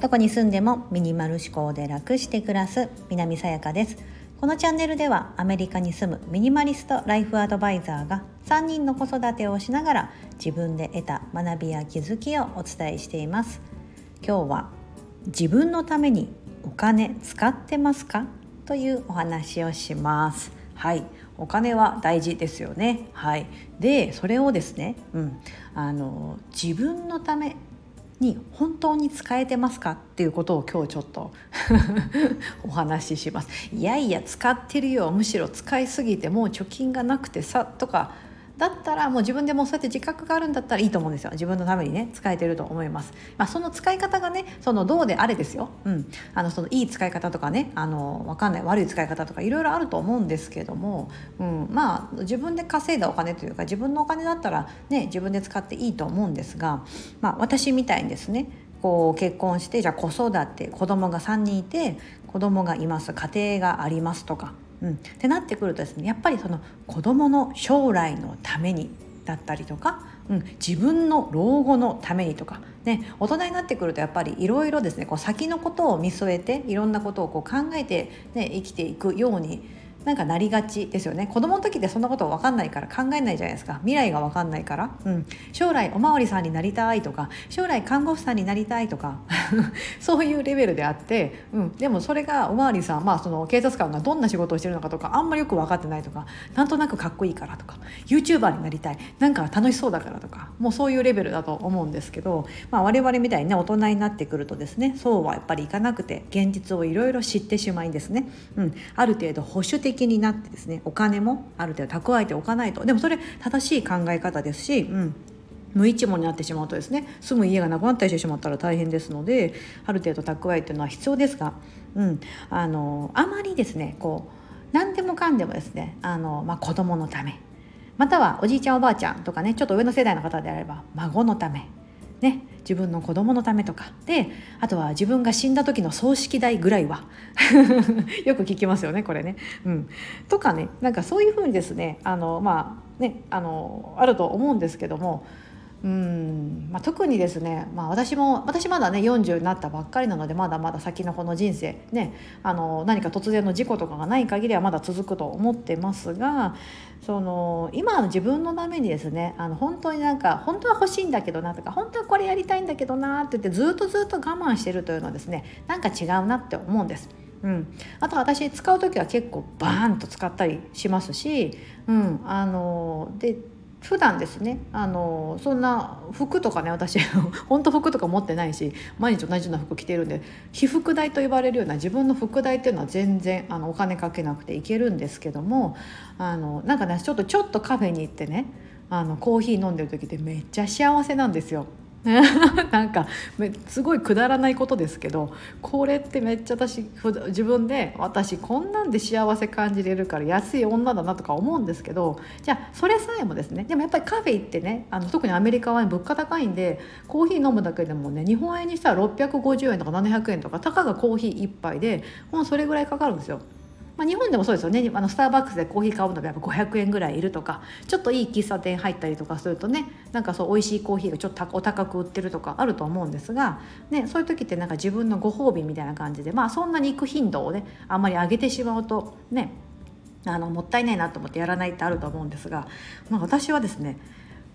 どこに住んでもミニマル思考で楽して暮らす南さやかです。このチャンネルではアメリカに住むミニマリストライフアドバイザーが3人の子育てをしながら自分で得た学びや気づきをお伝えしています。今日は自分のためにお金使ってますか？というお話をします。はい。お金は大事ですよね。はい。でそれをですね、うん、あの自分のために本当に使えてますかっていうことを今日ちょっと お話しします。いやいや使ってるよ。むしろ使いすぎてもう貯金がなくてさとかだったらもう自分でもそうやって自覚があるんだったらいいと思うんですよ。自分のためにね使えてると思います、まあ、その使い方がねそのどうであれですよ、うん、あのそのいい使い方とかねあの分かんない悪い使い方とかいろいろあると思うんですけども、うん、まあ自分で稼いだお金というか自分のお金だったらね自分で使っていいと思うんですが、まあ、私みたいにですねこう結婚してじゃあ子育て子供が3人いて子供がいます家庭がありますとか。うん、ってなってくるとですねやっぱりその子供の将来のためにだったりとか、うん、自分の老後のためにとか、ね、大人になってくるとやっぱりいろいろですねこう先のことを見据えていろんなことをこう考えて、ね、生きていくようになんかなりがちですよね。子供の時ってそんなこと分かんないから考えないじゃないですか。未来が分かんないから、うん、将来おまわりさんになりたいとか将来看護婦さんになりたいとか。そういうレベルであって、うん、でもそれがおまわりさん、まあ、その警察官がどんな仕事をしてるのかとかあんまりよく分かってないとかなんとなくかっこいいからとか YouTuber になりたい。なんか楽しそうだからとかもうそういうレベルだと思うんですけど、まあ、我々みたいにね大人になってくるとですねそうはやっぱりいかなくて現実をいろいろ知ってしまいですね、うん、ある程度保守的になってですねお金もある程度蓄えておかないと。でもそれ正しい考え方ですし、うん、無一文になってしまうとですね住む家がなくなったりしてしまったら大変ですのである程度蓄えっていうのは必要ですが、うん、あのあまりですねこう何でもかんでもですねあの、まあ、子供のためまたはおじいちゃんおばあちゃんとかねちょっと上の世代の方であれば孫のためね、自分の子供のためとか。であとは自分が死んだ時の葬式代ぐらいは。よく聞きますよねこれね。うん、とかねなんかそういうふうにですねあのまあねあのあると思うんですけどもうん。まあ、特にですね、まあ、私も私まだね40になったばっかりなのでまだまだ先のこの人生ねあの何か突然の事故とかがない限りはまだ続くと思ってますがその今の自分のためにですねあの本当になんか本当は欲しいんだけどなとか本当はこれやりたいんだけどなって言ってずっとずっと我慢してるというのはですねなんか違うなって思うんです。うん、あと私使う時は結構バーンと使ったりしますし、うん、あので普段ですねあのそんな服とかね私ほんと服とか持ってないし毎日同じような服着てるんで被服代と言われるような自分の服代っていうのは全然あのお金かけなくていけるんですけどもあのなんかねちょっとちょっとカフェに行ってねあのコーヒー飲んでる時ってめっちゃ幸せなんですよ。なんかすごいくだらないことですけどこれってめっちゃ私自分で私こんなんで幸せ感じれるから安い女だなとか思うんですけどじゃあそれさえもですねでもやっぱりカフェ行ってねあの特にアメリカは、物価高いんでコーヒー飲むだけでもね日本円にしたら650円とか700円とかたかがコーヒー1杯でもうそれぐらいかかるんですよ。まあ、日本でもそうですよね。あのスターバックスでコーヒー買うのがやっぱ500円ぐらいいるとかちょっといい喫茶店入ったりとかするとねなんかそう美味しいコーヒーがちょっとお高く売ってるとかあると思うんですが、ね、そういう時ってなんか自分のご褒美みたいな感じでまあそんなに行く頻度をねあんまり上げてしまうとねあのもったいないなと思ってやらないってあると思うんですが、まあ、私はですね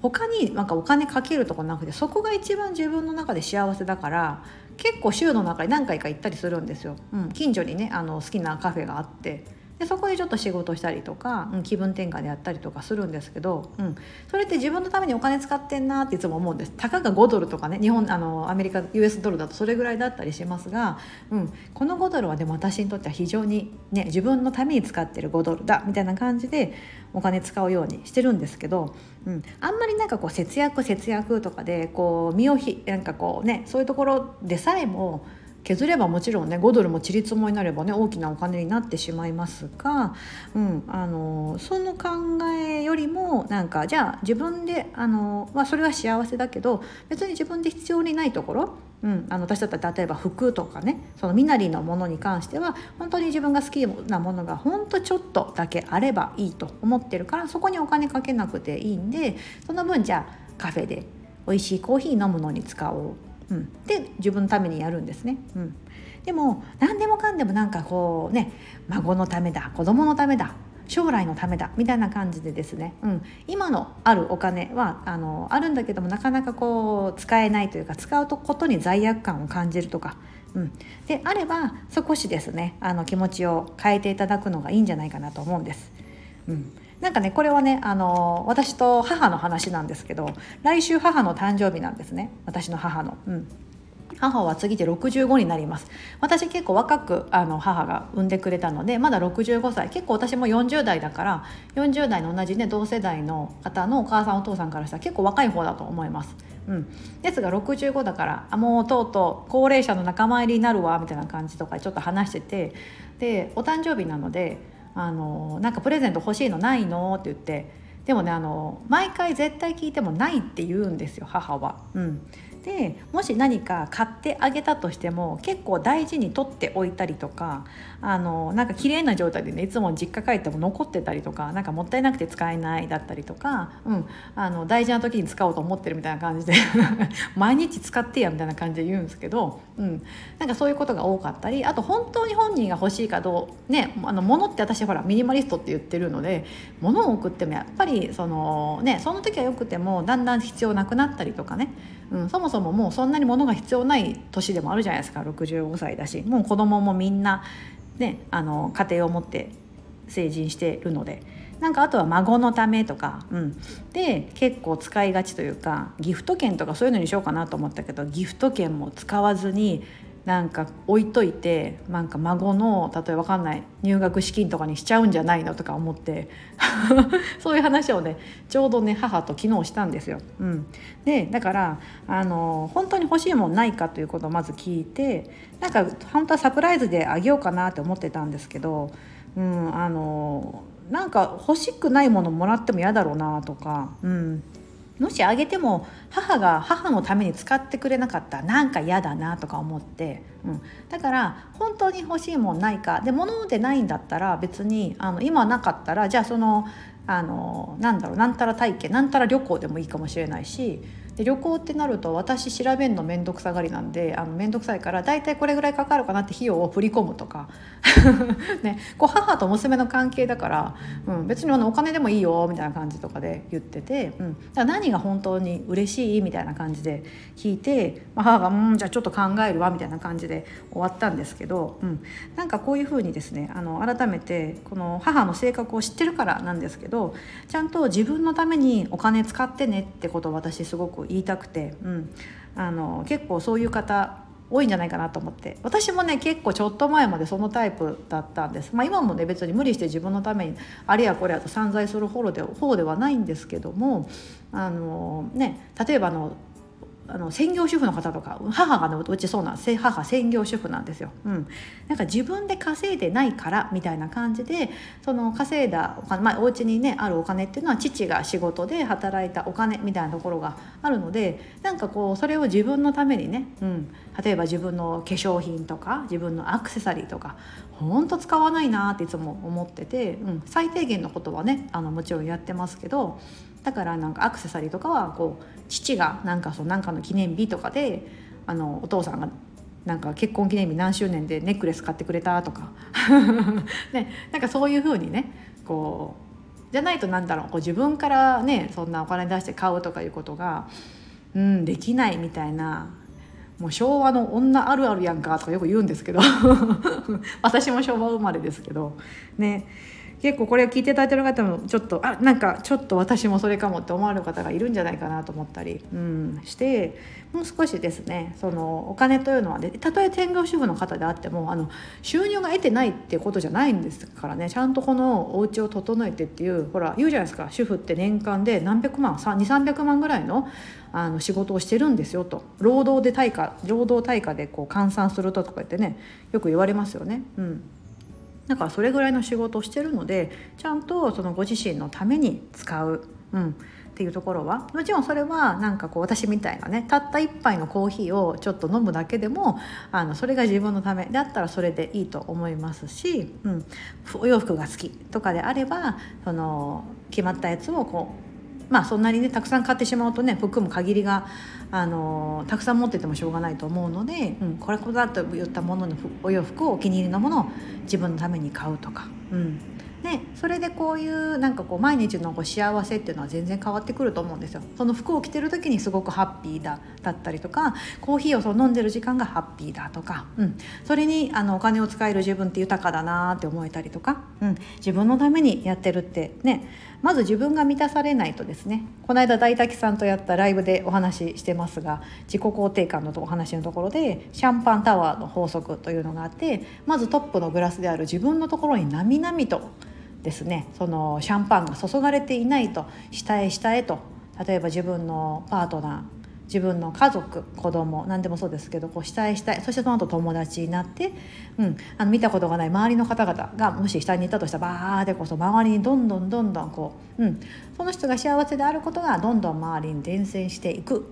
他になんかお金かけるとこなくてそこが一番自分の中で幸せだから結構週の中に何回か行ったりするんですよ。うん、近所にねあの好きなカフェがあってでそこでちょっと仕事したりとか、うん、気分転換でやったりとかするんですけど、うん、それって自分のためにお金使ってんなっていつも思うんです。たかが5ドルとかね日本あのアメリカ US ドルだとそれぐらいだったりしますが、うん、この5ドルはでも私にとっては非常に、ね、自分のために使ってる5ドルだみたいな感じでお金使うようにしてるんですけど、うん、あんまりなんかこう節約節約とかでこう身をひなんかこうねそういうところでさえも削ればもちろんね5ドルもちりつもになればね大きなお金になってしまいますが、うん、あのその考えよりもなんかじゃあ自分であの、まあ、それは幸せだけど別に自分で必要にないところうん、あの私だったら例えば服とかねその身なりのものに関しては本当に自分が好きなものが本当ちょっとだけあればいいと思ってるからそこにお金かけなくていいんでその分じゃあカフェで美味しいコーヒー飲むのに使おう、うん、で自分のためにやるんですね。うん、でも何でもかんでもなんかこうね孫のためだ子供のためだ将来のためだみたいな感じでですね、うん、今のあるお金はあのあるんだけどもなかなかこう使えないというか使うことに罪悪感を感じるとか、うん、であれば少しですねあの気持ちを変えていただくのがいいんじゃないかなと思うんです。うん。なんかねこれはねあの私と母の話なんですけど来週母の誕生日なんですね。私の母の。うん。母は次で65になります。私結構若くあの母が産んでくれたのでまだ65歳。結構私も40代だから40代の同じね同世代の方のお母さんお父さんからしたら結構若い方だと思います。うん、ですが65だからあもうとうとう高齢者の仲間入りになるわみたいな感じとかちょっと話しててでお誕生日なのであのなんかプレゼント欲しいのないの？って言って。でもねあの毎回絶対聞いてもないって言うんですよ母は。うん。でもし何か買ってあげたとしても結構大事に取っておいたりとかあのなんか綺麗な状態でねいつも実家帰っても残ってたりとかなんかもったいなくて使えないだったりとか、うん、あの大事な時に使おうと思ってるみたいな感じで 毎日使ってやみたいな感じで言うんですけど、うん、なんかそういうことが多かったりあと本当に本人が欲しいかどうねあの物って私ほらミニマリストって言ってるので物を送ってもやっぱりそのねその時はよくてもだんだん必要なくなったりとかねうん、そもそももうそんなに物が必要ない年でもあるじゃないですか。65歳だし。もう子供もみんな、ね、あの家庭を持って成人してるので。なんかあとは孫のためとか、うん、で結構使いがちというかギフト券とかそういうのにしようかなと思ったけどギフト券も使わずになんか置いといてなんか孫の例えば分かんない入学資金とかにしちゃうんじゃないのとか思って そういう話をねちょうどね母と昨日したんですよ。うん、でだからあの本当に欲しいもんないかということをまず聞いてなんか本当はサプライズであげようかなって思ってたんですけど、うん、あのなんか欲しくないものもらっても嫌だろうなとか、うん、もしあげても母が母のために使ってくれなかったらなんか嫌だなとか思って、うん、だから本当に欲しいもんないか。で物でないんだったら別にあの今なかったらじゃあそのあのなんだろうなんたら体験なんたら旅行でもいいかもしれないしで旅行ってなると私調べるの面倒くさがりなんであの面倒くさいから大体これぐらいかかるかなって費用を振り込むとか、ね、こう母と娘の関係だから、うん、別にあのお金でもいいよみたいな感じとかで言ってて、うん、だ何が本当に嬉しいみたいな感じで聞いて、まあ、母が「うんじゃあちょっと考えるわ」みたいな感じで終わったんですけど、うん、なんかこういうふうにですねあの改めてこの母の性格を知ってるからなんですけどちゃんと自分のためにお金使ってねってことを私すごく言いたくて、うん、あの結構そういう方多いんじゃないかなと思って。私もね結構ちょっと前までそのタイプだったんです、まあ、今もね別に無理して自分のためにあれやこれやと散財する方で方ではないんですけどもあの、ね、例えばあのあの専業主婦の方とか母がねうちそうなんです。母専業主婦なんですよ、うん、なんか自分で稼いでないからみたいな感じでその稼いだお金、まあ、お家にねあるお金っていうのは父が仕事で働いたお金みたいなところがあるのでなんかこうそれを自分のためにね、うん、例えば自分の化粧品とか自分のアクセサリーとかほんと使わないなっていつも思ってて、うん、最低限のことはねあのもちろんやってますけどだからなんかアクセサリーとかはこう父がなんかそうなんかの記念日とかであのお父さんがなんか結婚記念日何周年でネックレス買ってくれたとか。ね、なんかそういうふうにねこうじゃないとなんだろうこう自分からねそんなお金出して買うとかいうことが、うん、できないみたいなもう昭和の女あるあるやんかとかよく言うんですけど。私も昭和生まれですけど。ね。結構これを聞いていただいてる方もちょっとあなんかちょっと私もそれかもって思われる方がいるんじゃないかなと思ったり、うん、してもう少しですねそのお金というのはねたとえ専業主婦の方であってもあの収入が得てないっていうことじゃないんですからねちゃんとこのお家を整えてっていうほら言うじゃないですか主婦って年間で何百万2300万ぐらいのあの仕事をしてるんですよと労働で対価労働対価でこう換算するととか言ってねよく言われますよね。うんだからそれぐらいの仕事をしてるのでちゃんとそのご自身のために使う、うん、っていうところは。もちろんそれはなんかこう私みたいなねたった1杯のコーヒーをちょっと飲むだけでもあのそれが自分のため。であったらそれでいいと思いますし、うん、お洋服が好きとかであればその決まったやつをこうまあそんなにねたくさん買ってしまうとね服も限りがあのたくさん持っててもしょうがないと思うので、うん、これこだと言ったもののお洋服をお気に入りのものを自分のために買うとか、うん、でそれでこういうなんかこう毎日のこう幸せっていうのは全然変わってくると思うんですよ。その服を着てる時にすごくハッピーだだったりとかコーヒーをそう飲んでる時間がハッピーだとか、うん、それにあのお金を使える自分って豊かだなって思えたりとか、うん、自分のためにやってるってねまず自分が満たされないとですね。この間大滝さんとやったライブでお話ししてますが自己肯定感のお話のところでシャンパンタワーの法則というのがあってまずトップのグラスである自分のところになみなみとですねそのシャンパンが注がれていないと下へ下へと例えば自分のパートナー自分の家族子供何でもそうですけどこう下へ下へそしてその後友達になって、うん、あの見たことがない周りの方々がもし下に行ったとしたらバーってこそ周りにどんどんどんどんこう、うん、その人が幸せであることがどんどん周りに伝染していく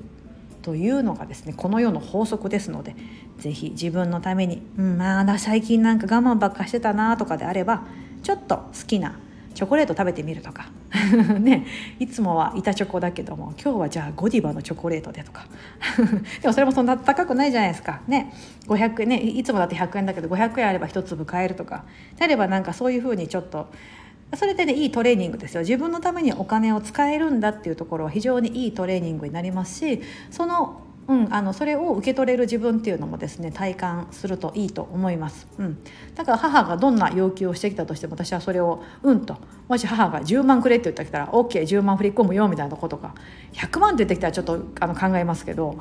というのがですねこの世の法則ですので是非自分のために、うん、まあ最近なんか我慢ばっかしてたなとかであればちょっと好きなチョコレート食べてみるとか。ね。いつもは板チョコだけども今日はじゃあゴディバのチョコレートでとか。でもそれもそんな高くないじゃないですか。ね。500円ねいつもだって100円だけど500円あれば1粒買えるとか。であればなんかそういうふうにちょっとそれでねいいトレーニングですよ。自分のためにお金を使えるんだっていうところは非常にいいトレーニングになりますしそのうん、あのそれを受け取れる自分っていうのもですね体感するといいと思います、うん、だから母がどんな要求をしてきたとしても私はそれをうんともし母が10万くれって言ってきたら OK10 万振り込むよみたいなことが100万って言ってきたらちょっとあの考えますけど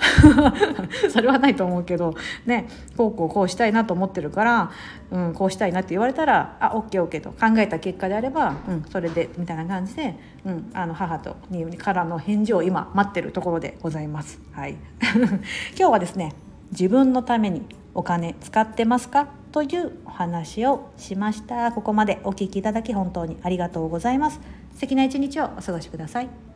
それはないと思うけどねこうこうこうしたいなと思ってるから、うん、こうしたいなって言われたらあ OKOK と考えた結果であれば、うん、それでみたいな感じで、うん、あの母とにからの返事を今待ってるところでございます。はい。今日はですね自分のためにお金使ってますか？というお話をしました。ここまでお聞きいただき本当にありがとうございます。素敵な一日をお過ごしください。